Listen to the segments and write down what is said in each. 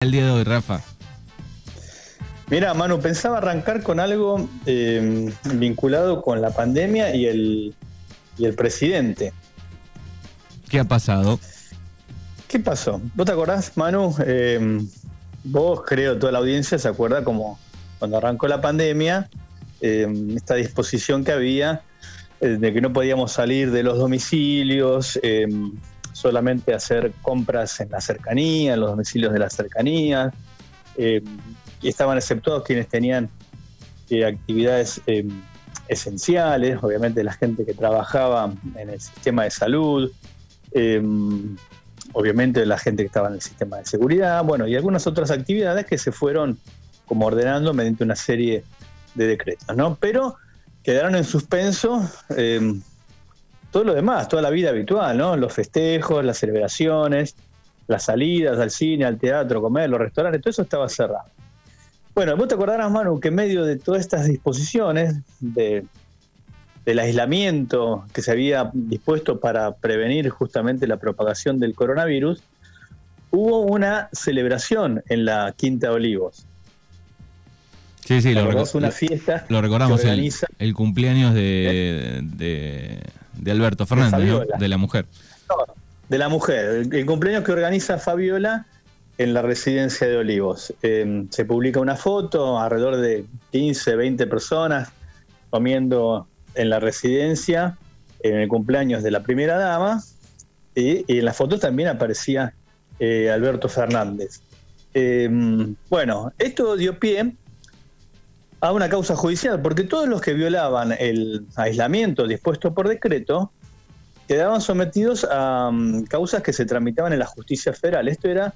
el día de hoy, Rafa? Mira, Manu, pensaba arrancar con algo eh, vinculado con la pandemia y el, y el presidente. ¿Qué ha pasado? ¿Qué pasó? ¿Vos te acordás, Manu? Eh, vos, creo, toda la audiencia se acuerda como cuando arrancó la pandemia, eh, esta disposición que había de que no podíamos salir de los domicilios, solamente hacer compras en la cercanía, en los domicilios de la cercanía y estaban exceptuados quienes tenían eh, actividades eh, esenciales, obviamente la gente que trabajaba en el sistema de salud, eh, obviamente la gente que estaba en el sistema de seguridad, bueno, y algunas otras actividades que se fueron como ordenando mediante una serie de decretos, ¿no? Pero quedaron en suspenso todo lo demás, toda la vida habitual, ¿no? Los festejos, las celebraciones, las salidas al cine, al teatro, comer, los restaurantes, todo eso estaba cerrado. Bueno, vos te acordarás, Manu, que en medio de todas estas disposiciones de, del aislamiento que se había dispuesto para prevenir justamente la propagación del coronavirus, hubo una celebración en la Quinta Olivos. Sí, sí, lo, una fiesta lo recordamos, el, cumpleaños de, de, Alberto Fernández, de, la mujer. de la mujer, el cumpleaños que organiza Fabiola en la residencia de Olivos. Em, se publica una foto, alrededor de 15, 20 personas comiendo en la residencia en el cumpleaños de la primera dama y, en la foto también aparecía eh, Alberto Fernández. Em, bueno, esto dio pie a una causa judicial, porque todos los que violaban el aislamiento dispuesto por decreto quedaban sometidos a mm, causas que se tramitaban en la justicia federal. Esto era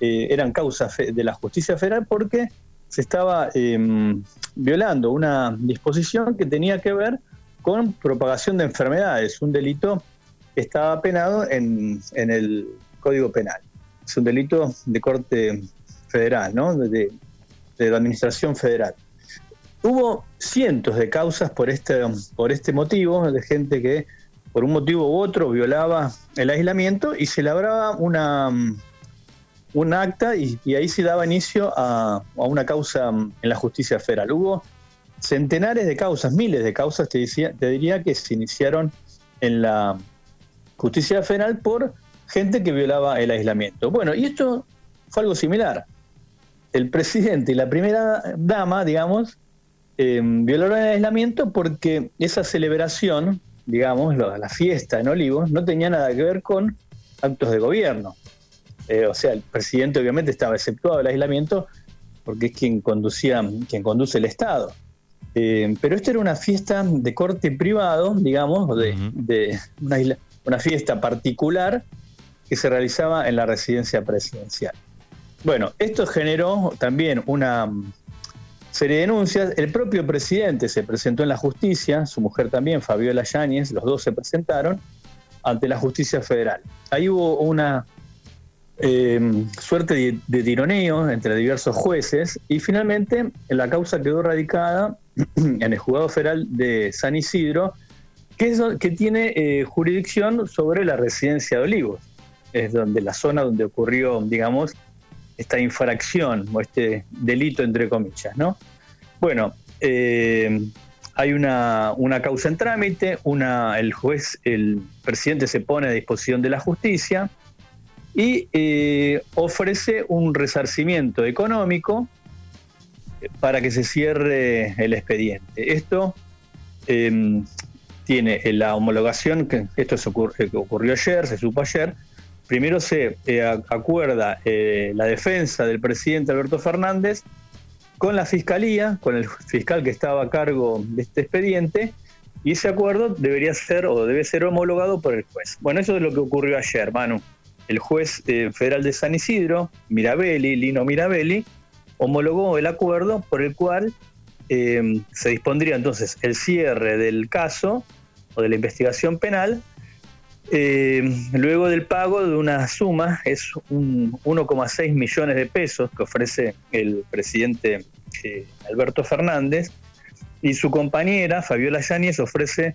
eh, eran causas de la justicia federal porque se estaba em, violando una disposición que tenía que ver con propagación de enfermedades, un delito que estaba penado en, el Código Penal. Es un delito de corte federal, ¿no? de la Administración Federal. Hubo cientos de causas por este, por este motivo, de gente que por un motivo u otro violaba el aislamiento y se labraba una, un acta y, ahí se daba inicio a, una causa en la justicia federal. Hubo centenares de causas, miles de causas, te, te diría, que se iniciaron en la justicia federal por gente que violaba el aislamiento. Bueno, y esto fue algo similar. El presidente y la primera dama, digamos, em, violaron el aislamiento porque esa celebración, digamos, la fiesta en Olivos, no tenía nada que ver con actos de gobierno. Eh, o sea, el presidente obviamente estaba exceptuado del aislamiento porque es quien conducía, quien conduce el Estado. Eh, pero esto era una fiesta de corte privado, digamos, de, una, fiesta particular que se realizaba en la residencia presidencial. Bueno, esto generó también una serie de denuncias. El propio presidente se presentó en la justicia, su mujer también, Fabiola Yáñez, los dos se presentaron ante la justicia federal. Ahí hubo una eh, suerte de, tironeo entre diversos jueces y finalmente la causa quedó radicada en el juzgado federal de San Isidro, que, es, que tiene eh, jurisdicción sobre la residencia de Olivos, es donde la zona donde ocurrió, digamos, esta infracción o este delito entre comillas, ¿no? Bueno, eh, hay una, una, causa en trámite, una, el juez, el presidente se pone a disposición de la justicia, y eh, ofrece un resarcimiento económico para que se cierre el expediente. Esto em, tiene la homologación, que esto ocurrió ayer, se supo ayer, primero se eh, acuerda eh, la defensa del presidente Alberto Fernández con la fiscalía, con el fiscal que estaba a cargo de este expediente, y ese acuerdo debería ser o debe ser homologado por el juez. Bueno, eso es lo que ocurrió ayer, Manu el juez eh, federal de San Isidro, Mirabelli, Lino Mirabelli, homologó el acuerdo por el cual se dispondría entonces el cierre del caso o de la investigación penal eh, luego del pago de una suma, es un 1,6 millones de pesos que ofrece el presidente Alberto Fernández, y su compañera, Fabiola Yáñez, ofrece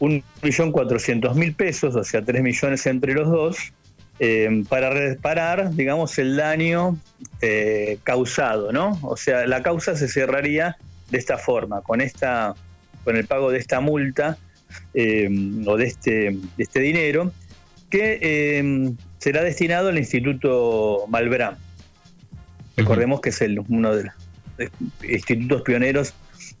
1.400.000 pesos, o sea, 3 millones entre los dos, eh, para reparar, digamos, el daño eh, causado, ¿no? O sea, la causa se cerraría de esta forma, con esta, con el pago de esta multa o de este, de este dinero, que será destinado al Instituto Malbrán. Recordemos que es el, uno de los institutos pioneros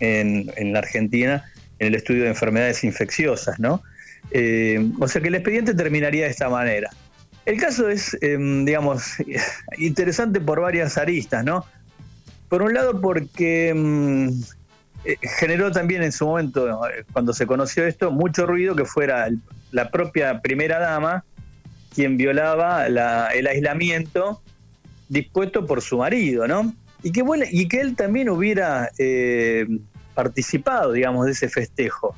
en, en la Argentina en el estudio de enfermedades infecciosas, ¿no? Eh, o sea que el expediente terminaría de esta manera. El caso es, em, digamos, interesante por varias aristas, ¿no? Por un lado porque em, eh, generó también en su momento, cuando se conoció esto, mucho ruido que fuera la propia primera dama quien violaba el aislamiento dispuesto por su marido, ¿no? Y que, y que él también hubiera eh, participado, digamos, de ese festejo.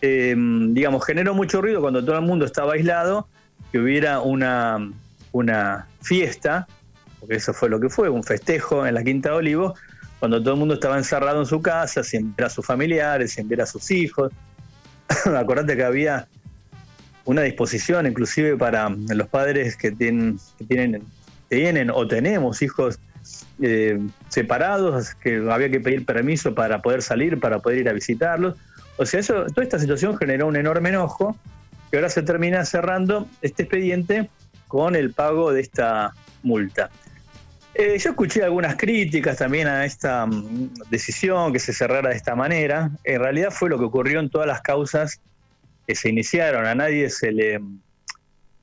Em, digamos, generó mucho ruido cuando todo el mundo estaba aislado, que hubiera una, una fiesta, porque eso fue lo que fue, un festejo en la Quinta de Olivos, cuando todo el mundo estaba encerrado en su casa, sin ver a sus familiares, sin ver a sus hijos. Acordate que había una disposición inclusive para los padres que tienen, que tienen, tienen o tenemos hijos eh, separados, que había que pedir permiso para poder salir, para poder ir a visitarlos. O sea, eso, toda esta situación generó un enorme enojo que ahora se termina cerrando este expediente con el pago de esta multa. Eh, yo escuché algunas críticas también a esta mm, decisión que se cerrara de esta manera. En realidad fue lo que ocurrió en todas las causas que se iniciaron. A nadie se le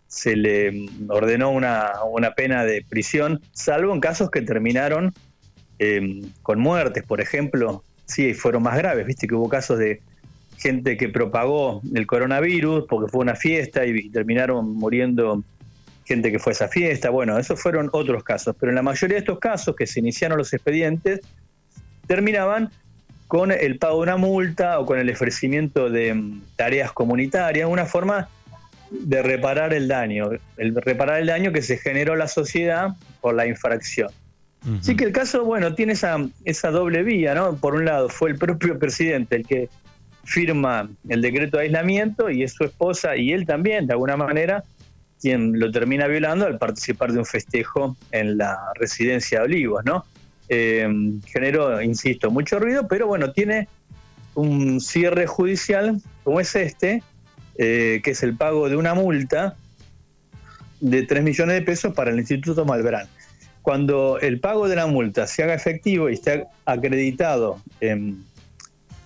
se le ordenó una, pena de prisión, salvo en casos que terminaron eh, con muertes, por ejemplo, sí, fueron más graves, viste que hubo casos de gente que propagó el coronavirus porque fue una fiesta y, terminaron muriendo gente que fue a esa fiesta, bueno, esos fueron otros casos, pero en la mayoría de estos casos que se iniciaron los expedientes, terminaban con el pago de una multa o con el ofrecimiento de mm, tareas comunitarias, una forma de reparar el daño, el reparar el daño que se generó la sociedad por la infracción. Sí que el caso, bueno, tiene esa, esa doble vía, ¿no? Por un lado, fue el propio presidente el que firma el decreto de aislamiento y es su esposa y él también, de alguna manera, quien lo termina violando al participar de un festejo en la residencia de Olivos, ¿no? Eh, generó, insisto, mucho ruido, pero bueno, tiene un cierre judicial como es este, eh, que es el pago de una multa de 3 millones de pesos para el Instituto Malbrán. Cuando el pago de la multa se haga efectivo y esté acreditado en,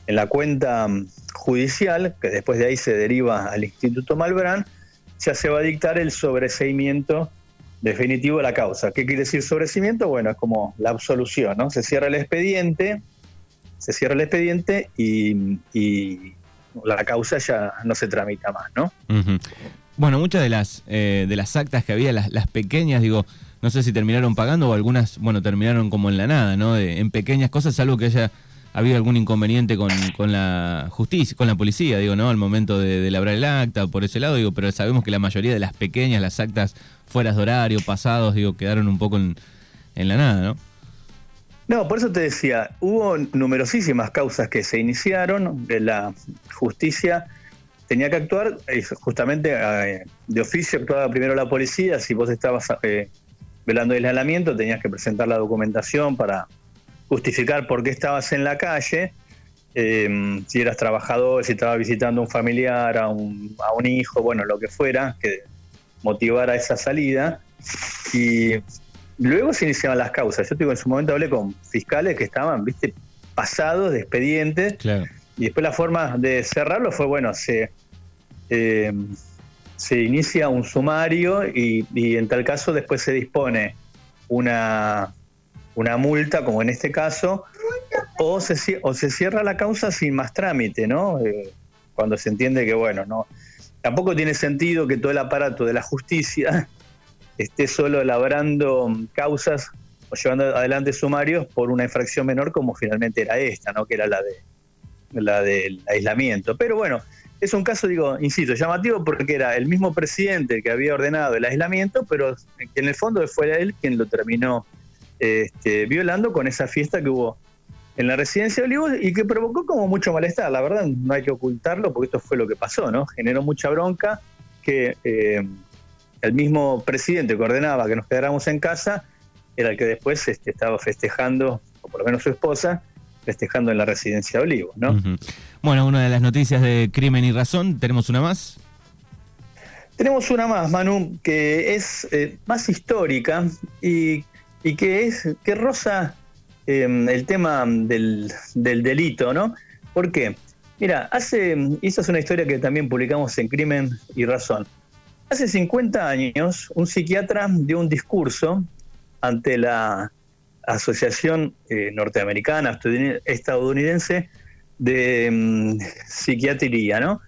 la cuenta judicial, que después de ahí se deriva al Instituto Malbrán, ya se va a dictar el sobreseimiento definitivo de la causa. ¿Qué quiere decir sobreseimiento? Bueno, es como la absolución, ¿no? Se cierra el expediente, se cierra el expediente y la causa ya no se tramita más, ¿no? Bueno, muchas de las, eh, de las actas que había, las, pequeñas, digo, no sé si terminaron pagando o algunas, bueno, terminaron como en la nada, ¿no? en pequeñas cosas, salvo que haya habido algún inconveniente con, la justicia, con la policía, digo, ¿no? Al momento de, de, labrar el acta, por ese lado, digo, pero sabemos que la mayoría de las pequeñas, las actas fueras de horario, pasados, digo, quedaron un poco en, en la nada, ¿no? No, por eso te decía, hubo numerosísimas causas que se iniciaron, la justicia tenía que actuar, justamente eh, de oficio actuaba primero la policía, si vos estabas eh, velando el aislamiento tenías que presentar la documentación para justificar por qué estabas en la calle, em, si eras trabajador, si estabas visitando a un familiar, a un, a un hijo, bueno, lo que fuera, que motivara esa salida. Y Luego se iniciaban las causas. Yo digo, en su momento hablé con fiscales que estaban, viste, pasados de expedientes. Y después la forma de cerrarlo fue, bueno, se, eh, se inicia un sumario y, en tal caso después se dispone una, una multa, como en este caso, o se, o se cierra la causa sin más trámite, ¿no? Eh, cuando se entiende que, bueno, no tampoco tiene sentido que todo el aparato de la justicia esté solo elaborando causas o llevando adelante sumarios por una infracción menor como finalmente era esta, ¿no? que era la de la del aislamiento. Pero bueno, es un caso, digo, insisto, llamativo porque era el mismo presidente que había ordenado el aislamiento, pero que en el fondo fue él quien lo terminó este, violando con esa fiesta que hubo en la residencia de Olivos y que provocó como mucho malestar. La verdad, no hay que ocultarlo porque esto fue lo que pasó, ¿no? Generó mucha bronca que eh, el mismo presidente que ordenaba que nos quedáramos en casa era el que después este, estaba festejando, o por lo menos su esposa, festejando en la residencia de Olivos, ¿no? Bueno, una de las noticias de Crimen y Razón, ¿tenemos una más? Tenemos una más, Manu, que es eh, más histórica y, que es que roza em, el tema del, delito, ¿no? ¿Por qué? Mira, hace, y esa es una historia que también publicamos en Crimen y Razón. Hace 50 años, un psiquiatra dio un discurso ante la Asociación eh, Norteamericana Estadounidense de mm, Psiquiatría, ¿no?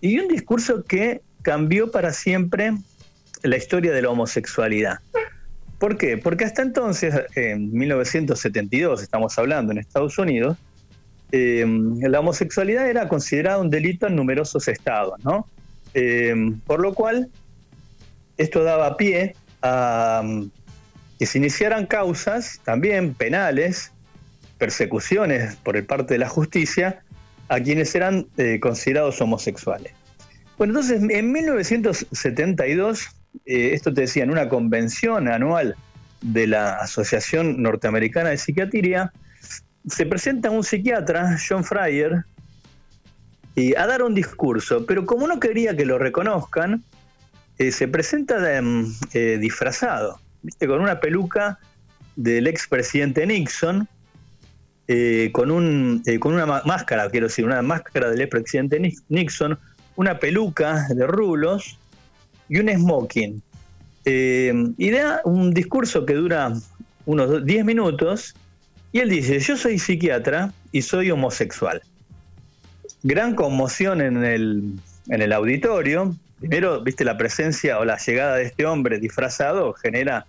Y un discurso que cambió para siempre la historia de la homosexualidad. ¿Por qué? Porque hasta entonces, en 1972, estamos hablando en Estados Unidos, eh, la homosexualidad era considerada un delito en numerosos estados, ¿no? Eh, por lo cual, esto daba pie a que se iniciaran causas también penales, persecuciones por el parte de la justicia a quienes eran eh, considerados homosexuales. Bueno, entonces en 1972, eh, esto te decía, en una convención anual de la Asociación Norteamericana de Psiquiatría, se presenta un psiquiatra, John Fryer, y a dar un discurso, pero como no quería que lo reconozcan, eh, se presenta disfrazado. ¿viste? con una peluca del expresidente Nixon, eh, con, un, eh, con una máscara, quiero decir, una máscara del expresidente Nixon, una peluca de rulos y un smoking. Eh, y da un discurso que dura unos 10 minutos y él dice, yo soy psiquiatra y soy homosexual. Gran conmoción en el, en el auditorio. Primero, viste, la presencia o la llegada de este hombre disfrazado genera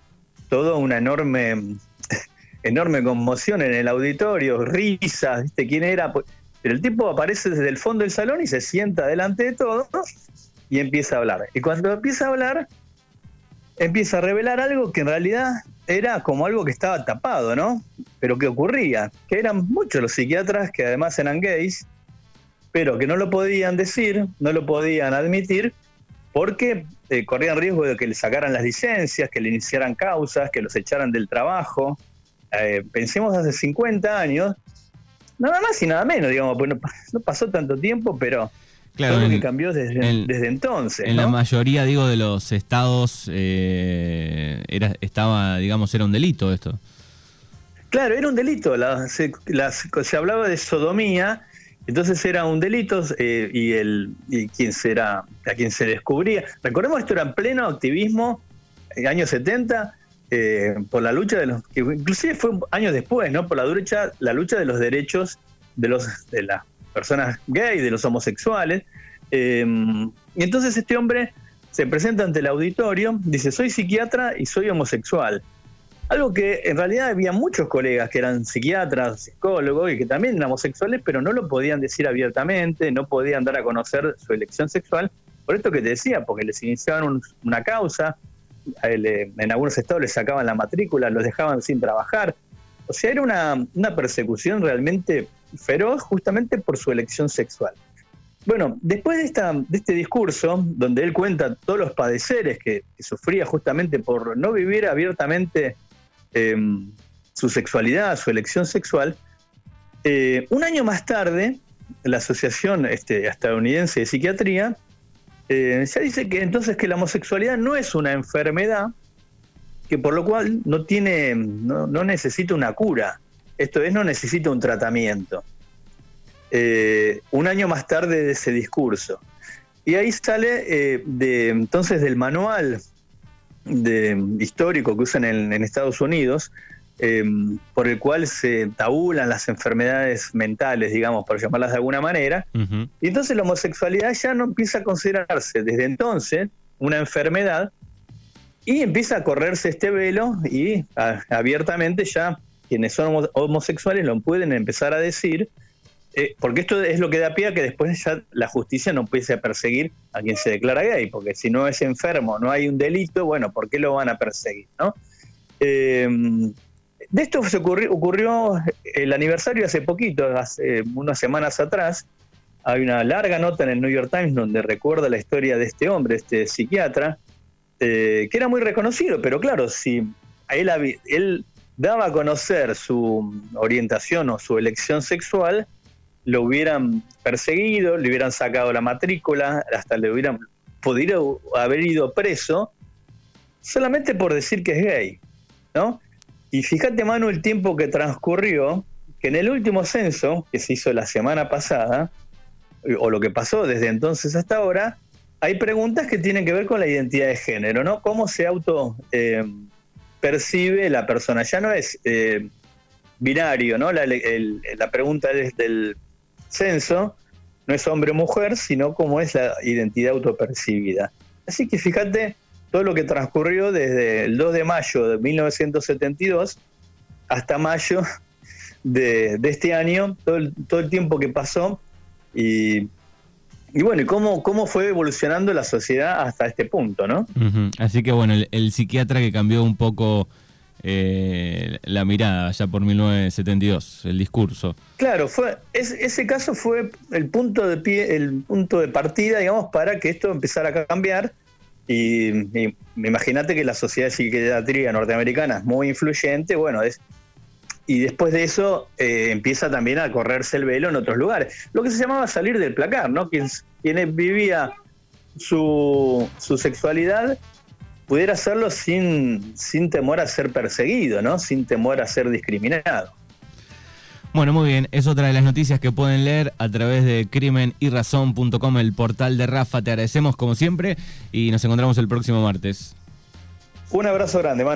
todo una enorme, enorme conmoción en el auditorio, risas, ¿viste quién era? Pues, pero el tipo aparece desde el fondo del salón y se sienta delante de todos y empieza a hablar. Y cuando empieza a hablar, empieza a revelar algo que en realidad era como algo que estaba tapado, ¿no? Pero que ocurría, que eran muchos los psiquiatras que además eran gays, pero que no lo podían decir, no lo podían admitir, porque eh, corrían riesgo de que le sacaran las licencias, que le iniciaran causas, que los echaran del trabajo. Eh, pensemos hace 50 años, nada más y nada menos, digamos, pues no, pasó tanto tiempo, pero claro, todo lo que cambió desde, desde entonces. En la mayoría, digo, de los estados eh, era, estaba, digamos, era un delito esto. Claro, era un delito. se hablaba de sodomía entonces era un delito eh, y, el, y quien será, a quien se descubría. Recordemos esto era en pleno activismo, en años 70, eh, por la lucha de los, inclusive fue años después, ¿no? Por la lucha, la lucha de los derechos de los de las personas gay, de los homosexuales. Eh, y entonces este hombre se presenta ante el auditorio, dice, soy psiquiatra y soy homosexual. Algo que en realidad había muchos colegas que eran psiquiatras, psicólogos y que también eran homosexuales, pero no lo podían decir abiertamente, no podían dar a conocer su elección sexual. Por esto que te decía, porque les iniciaban una causa, en algunos estados les sacaban la matrícula, los dejaban sin trabajar. O sea, era una, persecución realmente feroz justamente por su elección sexual. Bueno, después de, esta, de este discurso, donde él cuenta todos los padeceres que, sufría justamente por no vivir abiertamente Em, su sexualidad, su elección sexual. Eh, un año más tarde, la Asociación este, Estadounidense de Psiquiatría eh, ya dice que entonces que la homosexualidad no es una enfermedad, que por lo cual no tiene, no, necesita una cura. Esto es, no necesita un tratamiento. Eh, un año más tarde de ese discurso. Y ahí sale de, entonces del manual de, histórico que usan en, Estados Unidos, em, por el cual se tabulan las enfermedades mentales, digamos, por llamarlas de alguna manera. Y entonces la homosexualidad ya no empieza a considerarse desde entonces una enfermedad y empieza a correrse este velo y abiertamente ya quienes son homosexuales lo pueden empezar a decir eh, porque esto es lo que da pie a que después ya la justicia no empiece a perseguir a quien se declara gay, porque si no es enfermo, no hay un delito, bueno, ¿por qué lo van a perseguir? ¿no? Eh, de esto se ocurrió, el aniversario hace poquito, hace unas semanas atrás, hay una larga nota en el New York Times donde recuerda la historia de este hombre, este psiquiatra, eh, que era muy reconocido, pero claro, si él, él daba a conocer su orientación o su elección sexual, lo hubieran perseguido, le hubieran sacado la matrícula, hasta le hubieran podido haber ido preso, solamente por decir que es gay, ¿no? Y fíjate, Manu, el tiempo que transcurrió, que en el último censo, que se hizo la semana pasada, o lo que pasó desde entonces hasta ahora, hay preguntas que tienen que ver con la identidad de género, ¿no? ¿Cómo se auto eh, percibe la persona? Ya no es eh, binario, ¿no? La, la pregunta desde el censo no es hombre o mujer, sino cómo es la identidad autopercibida. Así que fíjate todo lo que transcurrió desde el 2 de mayo de 1972 hasta mayo de, este año, todo el, todo el tiempo que pasó y, bueno, y cómo, cómo fue evolucionando la sociedad hasta este punto, ¿no? Así que bueno, el, psiquiatra que cambió un poco eh, la mirada ya por 1972, el discurso. Claro, fue ese caso fue el punto de pie, el punto de partida, digamos, para que esto empezara a cambiar. Y, y imagínate que la sociedad de psiquiatría norteamericana es muy influyente, bueno, es y después de eso eh, empieza también a correrse el velo en otros lugares. Lo que se llamaba salir del placar, ¿no? Quien, quien vivía su, su, sexualidad pudiera hacerlo sin, sin temor a ser perseguido, ¿no? Sin temor a ser discriminado. Bueno, muy bien, es otra de las noticias que pueden leer a través de crimenyrazón.com, el portal de Rafa. Te agradecemos como siempre y nos encontramos el próximo martes. Un abrazo grande, Manu.